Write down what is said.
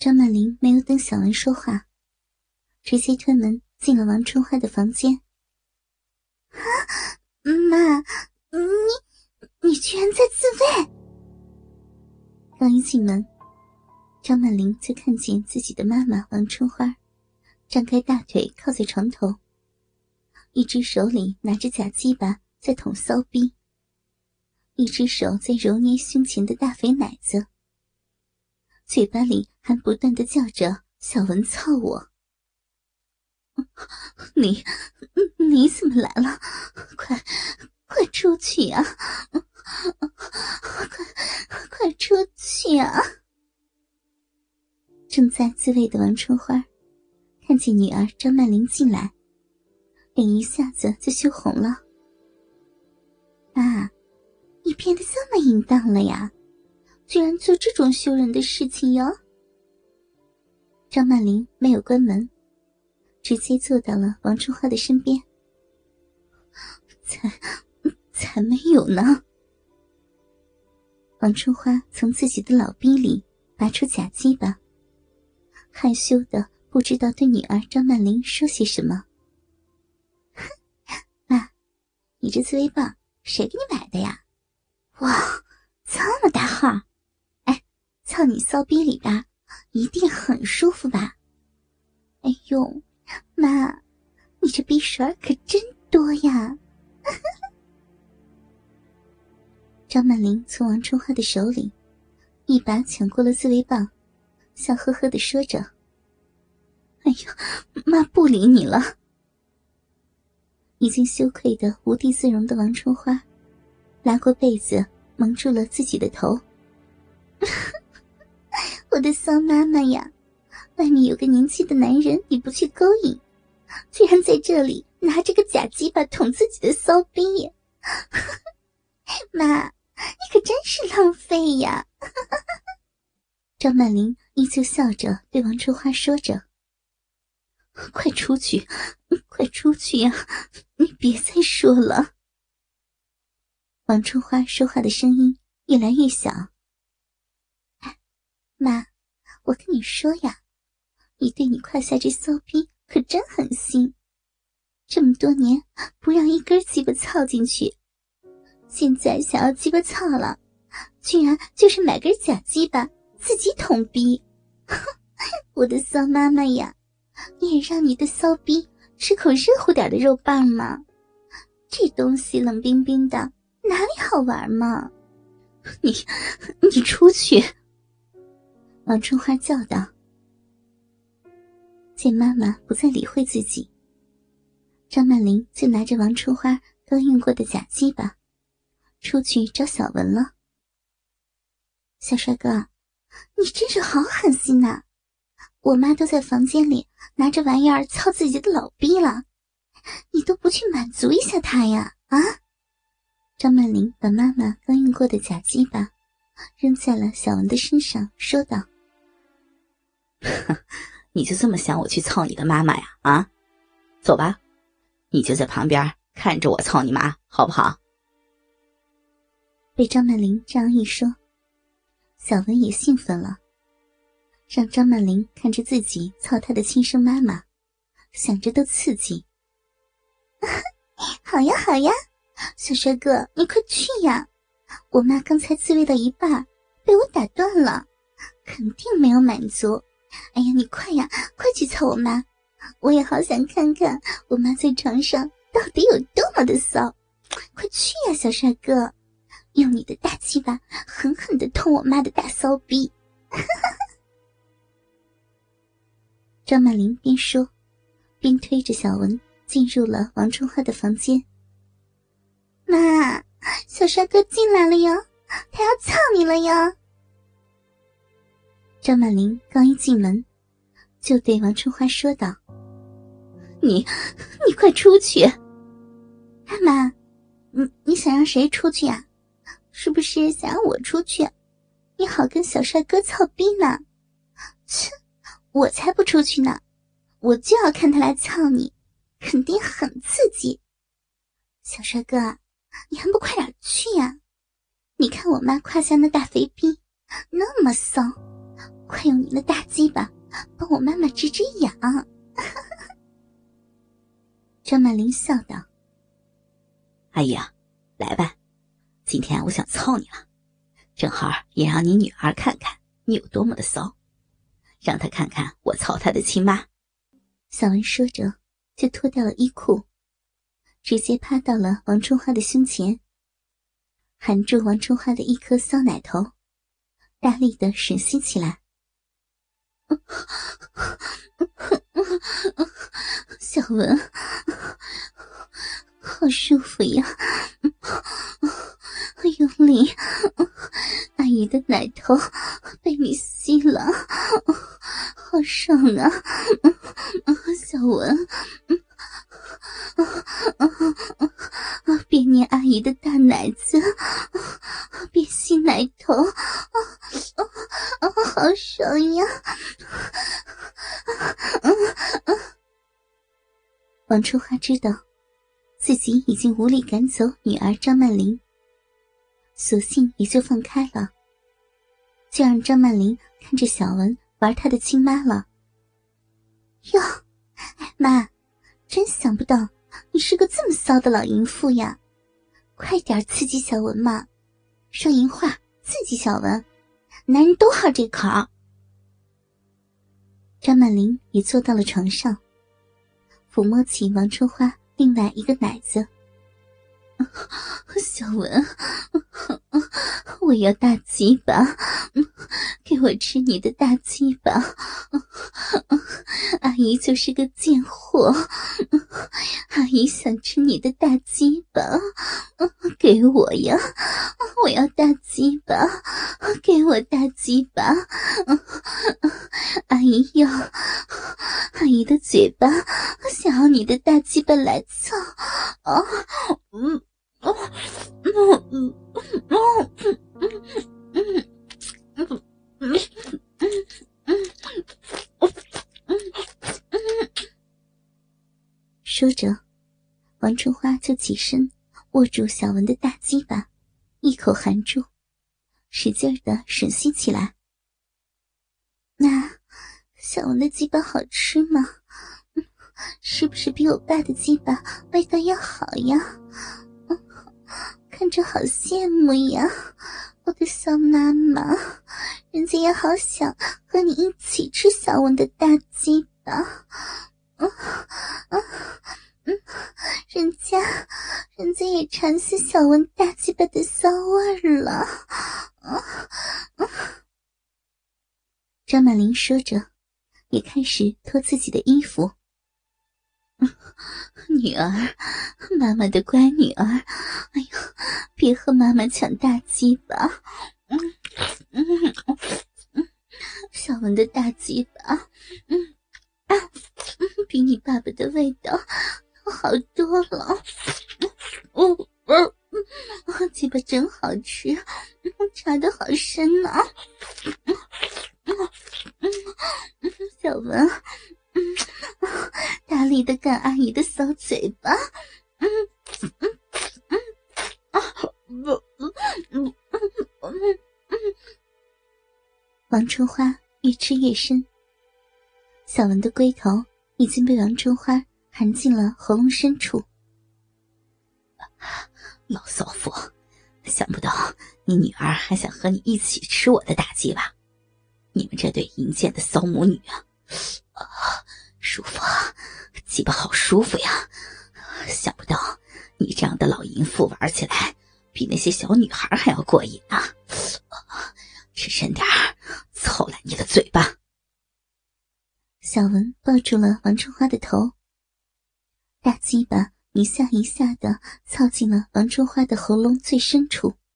张曼玲没有等小文说话，直接推门进了王春花的房间。啊，妈，你你居然在自慰！刚一进门，张曼玲就看见自己的妈妈王春花，张开大腿靠在床头，一只手里拿着假鸡巴在捅骚逼，一只手在揉捏胸前的大肥奶子。嘴巴里还不断的叫着“小文操我”，你你怎么来了？快快出去呀！快快出去啊！正在自慰的王春花，看见女儿张曼玲进来，脸一下子就羞红了。妈，你变得这么淫荡了呀？居然做这种羞人的事情哟！张曼玲没有关门，直接坐到了王春花的身边。才才没有呢！王春花从自己的老逼里拔出假鸡巴，害羞的不知道对女儿张曼玲说些什么。哼妈，你这自慰棒谁给你买的呀？哇，这么大号！哎操你骚逼里边，一定很舒服吧？哎呦，妈，你这逼水可真多呀！张曼玲从王春花的手里一把抢过了自慰棒，笑呵呵的说着：“哎呦，妈不理你了。”已经羞愧的无地自容的王春花，拉过被子蒙住了自己的头。我的骚妈妈呀，外面有个年轻的男人，你不去勾引，居然在这里拿着个假鸡巴捅自己的骚逼！妈，你可真是浪费呀！张曼玲依旧笑着对王春花说着：“快出去，快出去呀！你别再说了。”王春花说话的声音越来越小。妈，我跟你说呀，你对你胯下这骚逼可真狠心，这么多年不让一根鸡巴操进去，现在想要鸡巴操了，居然就是买根假鸡巴自己捅逼。哼 我的骚妈妈呀，你也让你的骚逼吃口热乎点的肉棒嘛？这东西冷冰冰的，哪里好玩嘛？你，你出去！王春花叫道：“见妈妈不再理会自己，张曼玲就拿着王春花刚用过的假鸡巴，出去找小文了。小帅哥，你真是好狠心呐！我妈都在房间里拿着玩意儿操自己的老逼了，你都不去满足一下她呀？啊！”张曼玲把妈妈刚用过的假鸡巴扔在了小文的身上，说道。哼 你就这么想我去操你的妈妈呀？啊，走吧，你就在旁边看着我操你妈，好不好？被张曼玲这样一说，小文也兴奋了，让张曼玲看着自己操他的亲生妈妈，想着都刺激。好呀好呀，小帅哥，你快去呀！我妈刚才自慰到一半，被我打断了，肯定没有满足。哎呀，你快呀，快去操我妈！我也好想看看我妈在床上到底有多么的骚，快去呀，小帅哥，用你的大鸡巴狠狠的捅我妈的大骚逼！张曼玲边说，边推着小文进入了王春花的房间。妈，小帅哥进来了哟，他要操你了哟！张曼玲刚一进门，就对王春花说道：“你，你快出去！妈，你你想让谁出去呀？是不是想让我出去？你好跟小帅哥操逼呢？切，我才不出去呢！我就要看他来操你，肯定很刺激。小帅哥，你还不快点去呀？你看我妈胯下那大肥逼，那么骚。”快用你的大鸡巴帮我妈妈止止痒。张曼玲笑道：“阿姨啊，来吧，今天我想操你了，正好也让你女儿看看你有多么的骚，让她看看我操她的亲妈。”小文说着，就脱掉了衣裤，直接趴到了王春花的胸前，含住王春花的一颗骚奶头，大力的吮吸起来。小文，好舒服呀！用力，阿姨的奶头被你吸了，好爽啊！小文，别捏阿姨的大奶子，别吸奶头，啊啊啊好爽呀！王春花知道自己已经无力赶走女儿张曼玲，索性也就放开了，就让张曼玲看着小文玩她的亲妈了。哟，妈，真想不到你是个这么骚的老淫妇呀！快点刺激小文嘛，说淫话刺激小文，男人都好这口。张曼玲也坐到了床上，抚摸起王春花另外一个奶子。小文，我要大鸡巴，给我吃你的大鸡巴！阿姨就是个贱货，阿姨想吃你的大鸡巴，给我呀！我要大鸡巴，给我大鸡巴！阿姨要，阿姨的嘴巴想要你的大鸡巴来操！啊，嗯。哦，嗯嗯嗯嗯嗯嗯嗯嗯说着，王春花就起身握住小文的大鸡巴，一口含住，使劲的吮吸起来。那小文的鸡巴好吃吗？是不是比我爸的鸡巴味道要好呀？看着好羡慕呀，我的小妈妈，人家也好想和你一起吃小文的大鸡巴，嗯嗯嗯，人家人家也馋死小文大鸡巴的骚味了，嗯嗯。张曼玲说着，也开始脱自己的衣服。女儿，妈妈的乖女儿，哎呦，别和妈妈抢大鸡巴！嗯嗯嗯，小文的大鸡巴，嗯，比你爸爸的味道好多了。嗯嗯嗯，鸡巴真好吃，插的好深呢。嗯嗯嗯，小文。大力的干阿姨的小嘴巴，嗯嗯嗯啊不嗯嗯嗯嗯，王春花越吃越深，小文的龟头已经被王春花含进了喉咙深处。老骚妇，想不到你女儿还想和你一起吃我的大鸡巴，你们这对淫贱的骚母女啊！啊！舒服，鸡巴好舒服呀！想不到你这样的老淫妇玩起来比那些小女孩还要过瘾啊！吃深点儿，操烂你的嘴巴！小文抱住了王春花的头，大鸡巴一下一下的操进了王春花的喉咙最深处。